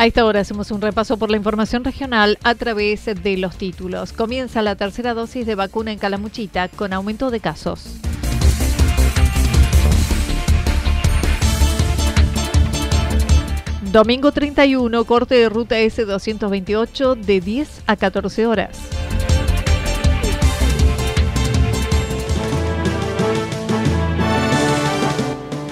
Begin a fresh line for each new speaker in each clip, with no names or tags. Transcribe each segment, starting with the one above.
A esta hora hacemos un repaso por la información regional a través de los títulos. Comienza la tercera dosis de vacuna en Calamuchita con aumento de casos. Domingo 31, corte de ruta S228 de 10 a 14 horas.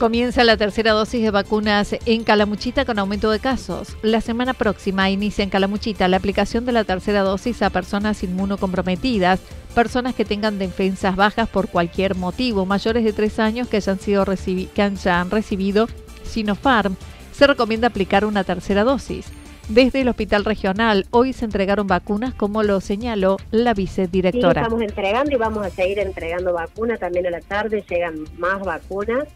Comienza la tercera dosis de vacunas en Calamuchita con aumento de casos. La semana próxima inicia en Calamuchita la aplicación de la tercera dosis a personas inmunocomprometidas, personas que tengan defensas bajas por cualquier motivo, mayores de tres años que hayan, sido que hayan recibido Sinopharm. Se recomienda aplicar una tercera dosis. Desde el Hospital Regional, hoy se entregaron vacunas, como lo señaló la vicedirectora.
Sí, estamos entregando y vamos a seguir entregando vacunas. También a la tarde llegan más vacunas.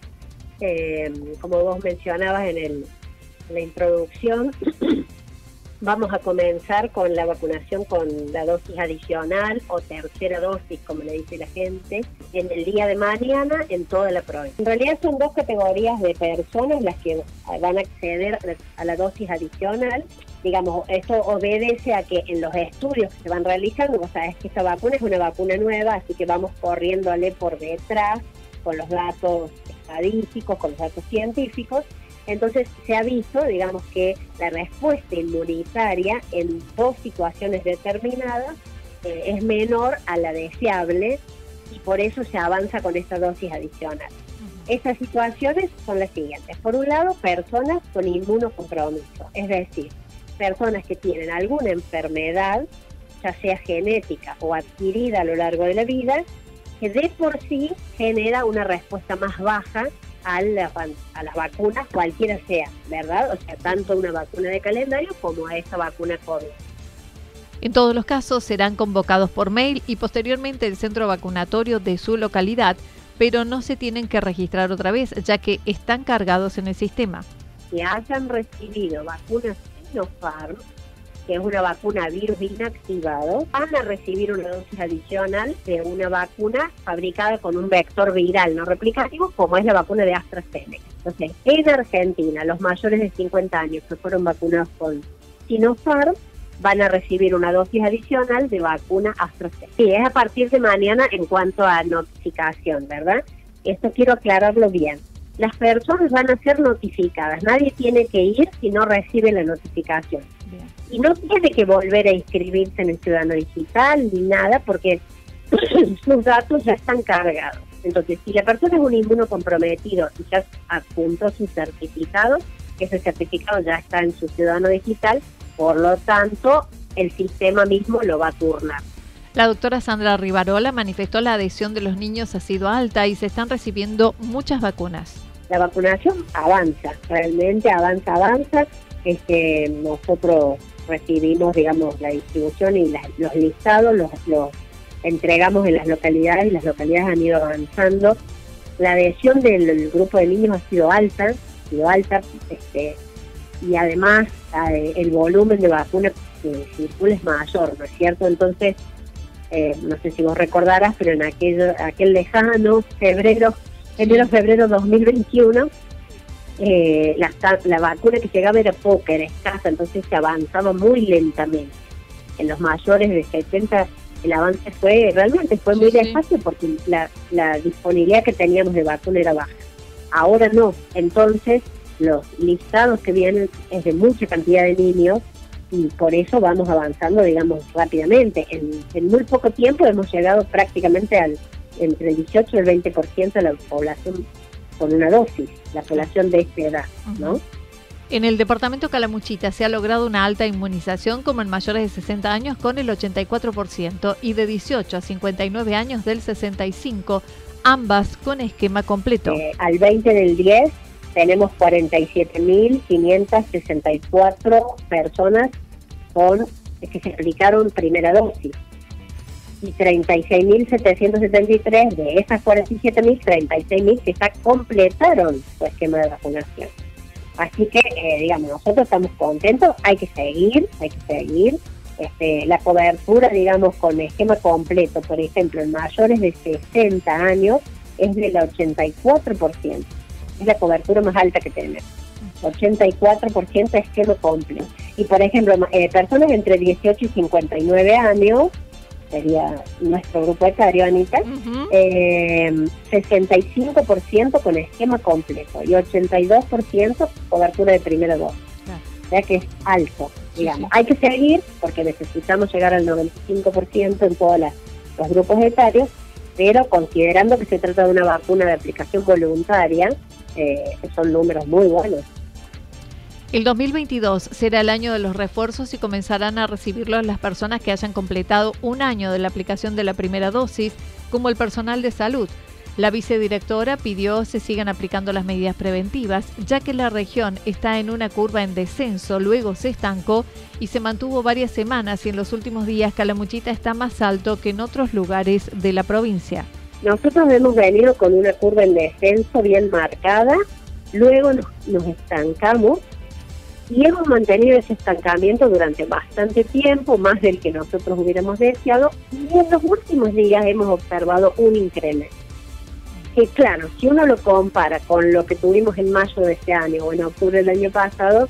Como vos mencionabas en, el, la introducción, vamos a comenzar con la vacunación con la dosis adicional o tercera dosis, como le dice la gente, en el día de mañana en toda la provincia. En realidad son dos categorías de personas las que van a acceder a la dosis adicional. Digamos, esto obedece a que en los estudios que se van realizando, vos sabés que esta vacuna es una vacuna nueva, así que vamos corriéndole por detrás con los datos estadísticos, con los datos científicos. Entonces se ha visto, digamos, que la respuesta inmunitaria en dos situaciones determinadas eh, es menor a la deseable y por eso se avanza con esta dosis adicional. Estas situaciones son las siguientes. Por un lado, personas con inmunocompromiso, es decir, personas que tienen alguna enfermedad, ya sea genética o adquirida a lo largo de la vida, que de por sí genera una respuesta más baja a, a las vacunas, cualquiera sea, ¿verdad? O sea, tanto una vacuna de calendario como a esa vacuna COVID.
En todos los casos serán convocados por mail y posteriormente el centro vacunatorio de su localidad, pero no se tienen que registrar otra vez, ya que están cargados en el sistema.
Si hayan recibido vacunas Sinopharm, que es una vacuna virus inactivado, van a recibir una dosis adicional de una vacuna fabricada con un vector viral no replicativo, como es la vacuna de AstraZeneca. Entonces, en Argentina, los mayores de 50 años que fueron vacunados con Sinopharm van a recibir una dosis adicional de vacuna AstraZeneca. Y es a partir de mañana en cuanto a notificación, ¿verdad? Esto quiero aclararlo bien. Las personas van a ser notificadas, nadie tiene que ir si no recibe la notificación y no tiene que volver a inscribirse en el Ciudadano Digital ni nada porque sus datos ya están cargados. Entonces, si la persona es un inmunocomprometido y ya apuntó su certificado, ese certificado ya está en su ciudadano digital, por lo tanto, el sistema mismo lo va a turnar.
La doctora Sandra Rivarola manifestó la adhesión de los niños ha sido alta y se están recibiendo muchas vacunas.
La vacunación avanza, realmente avanza, avanza. Este, nosotros recibimos, digamos, la distribución y los listados, los, entregamos en las localidades y las localidades han ido avanzando. La adhesión del grupo de niños ha sido alta, ha sido alta, este, y además eh, el volumen de vacunas que circula es mayor, ¿no es cierto? Entonces, eh, no sé si vos recordarás, pero en aquel, aquel lejano febrero, enero, febrero 2021, eh, la, la vacuna que llegaba era poca, era escasa, entonces se avanzaba muy lentamente. En los mayores de 70 el avance fue, realmente fue muy despacio porque la, la disponibilidad que teníamos de vacuna era baja. Ahora no, entonces los listados que vienen es de mucha cantidad de niños y por eso vamos avanzando, digamos, rápidamente. En, muy poco tiempo hemos llegado prácticamente al entre el 18 y el 20% de la población con una dosis, la población de esta edad, ¿no?
En el departamento Calamuchita se ha logrado una alta inmunización como en mayores de 60 años con el 84% y de 18 a 59 años del 65%, ambas con esquema completo.
Eh, al 20 del 10 tenemos 47.564 personas con que se aplicaron primera dosis y 36.773 de esas 47.000, 36.000 que ya completaron su esquema de vacunación. Así que, eh, digamos, nosotros estamos contentos, hay que seguir, hay que seguir. Este, la cobertura, digamos, con esquema completo, por ejemplo, en mayores de 60 años, es del 84%. Es la cobertura más alta que tenemos. 84% esquema completo. Y, por ejemplo, eh, personas entre 18 y 59 años, sería nuestro grupo etario, Anita, 65% eh, con esquema completo y 82% cobertura de primera dosis. O sea que es alto, digamos. Hay que seguir porque necesitamos llegar al 95% en todos los grupos etarios, pero considerando que se trata de una vacuna de aplicación voluntaria, eh, son números muy buenos.
El 2022 será el año de los refuerzos y comenzarán a recibirlos las personas que hayan completado un año de la aplicación de la primera dosis, como el personal de salud. La vicedirectora pidió se sigan aplicando las medidas preventivas, ya que la región está en una curva en descenso, luego se estancó y se mantuvo varias semanas y en los últimos días Calamuchita está más alto que en otros lugares de la provincia.
Nosotros hemos venido con una curva en descenso bien marcada, luego nos estancamos y hemos mantenido ese estancamiento durante bastante tiempo, más del que nosotros hubiéramos deseado, y en los últimos días hemos observado un incremento. Que claro, si uno lo compara con lo que tuvimos en mayo de este año o en octubre del año pasado,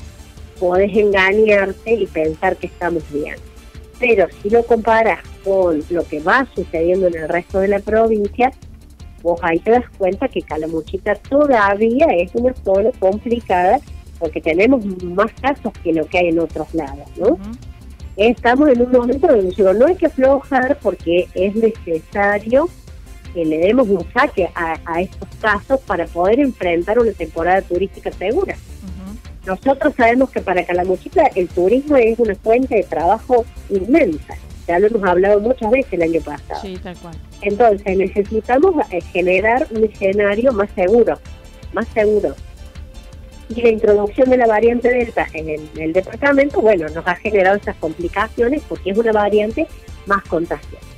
podés engañarte y pensar que estamos bien. Pero si lo comparas con lo que va sucediendo en el resto de la provincia, vos ahí te das cuenta que Calamuchita todavía es una zona complicada porque tenemos más casos que lo que hay en otros lados, ¿no? Estamos en un momento donde digo, no hay que aflojar porque es necesario que le demos un saque a, estos casos para poder enfrentar una temporada turística segura. Nosotros sabemos que para Calamuchita el turismo es una fuente de trabajo inmensa. Ya lo hemos hablado muchas veces el año pasado.
Sí, tal cual.
Entonces necesitamos eh, generar un escenario más seguro, más seguro y la introducción de la variante Delta en el, departamento, bueno, nos ha generado esas complicaciones porque es una variante más contagiosa.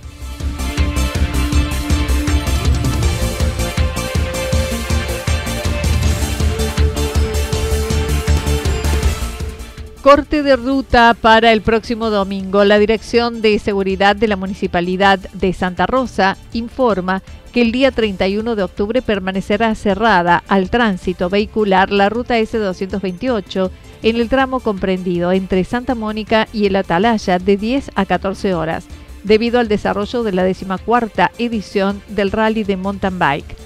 Corte de ruta para el próximo domingo. La Dirección de Seguridad de la Municipalidad de Santa Rosa informa que el día 31 de octubre permanecerá cerrada al tránsito vehicular la ruta S228 en el tramo comprendido entre Santa Mónica y el Atalaya de 10 a 14 horas, debido al desarrollo de la decimacuarta edición del Rally de Mountain Bike.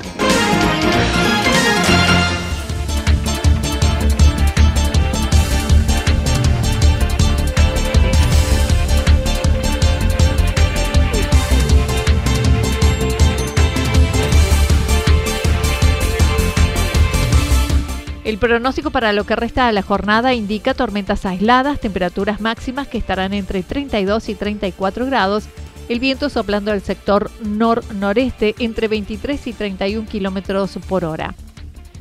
El pronóstico para lo que resta de la jornada indica tormentas aisladas, temperaturas máximas que estarán entre 32 y 34 grados, el viento soplando al sector nor-noreste entre 23 y 31 kilómetros por hora.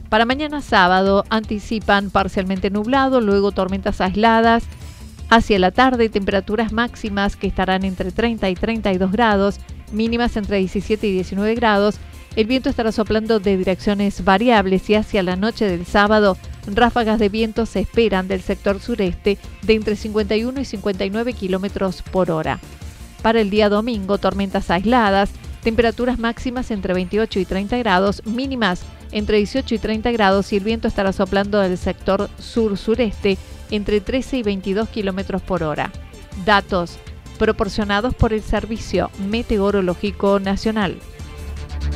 Para mañana sábado anticipan parcialmente nublado, luego tormentas aisladas. Hacia la tarde, temperaturas máximas que estarán entre 30 y 32 grados, mínimas entre 17 y 19 grados el viento estará soplando de direcciones variables y hacia la noche del sábado ráfagas de viento se esperan del sector sureste de entre 51 y 59 kilómetros por hora. Para el día domingo, tormentas aisladas, temperaturas máximas entre 28 y 30 grados, mínimas entre 18 y 30 grados y el viento estará soplando del sector sur-sureste entre 13 y 22 kilómetros por hora. Datos proporcionados por el Servicio Meteorológico Nacional.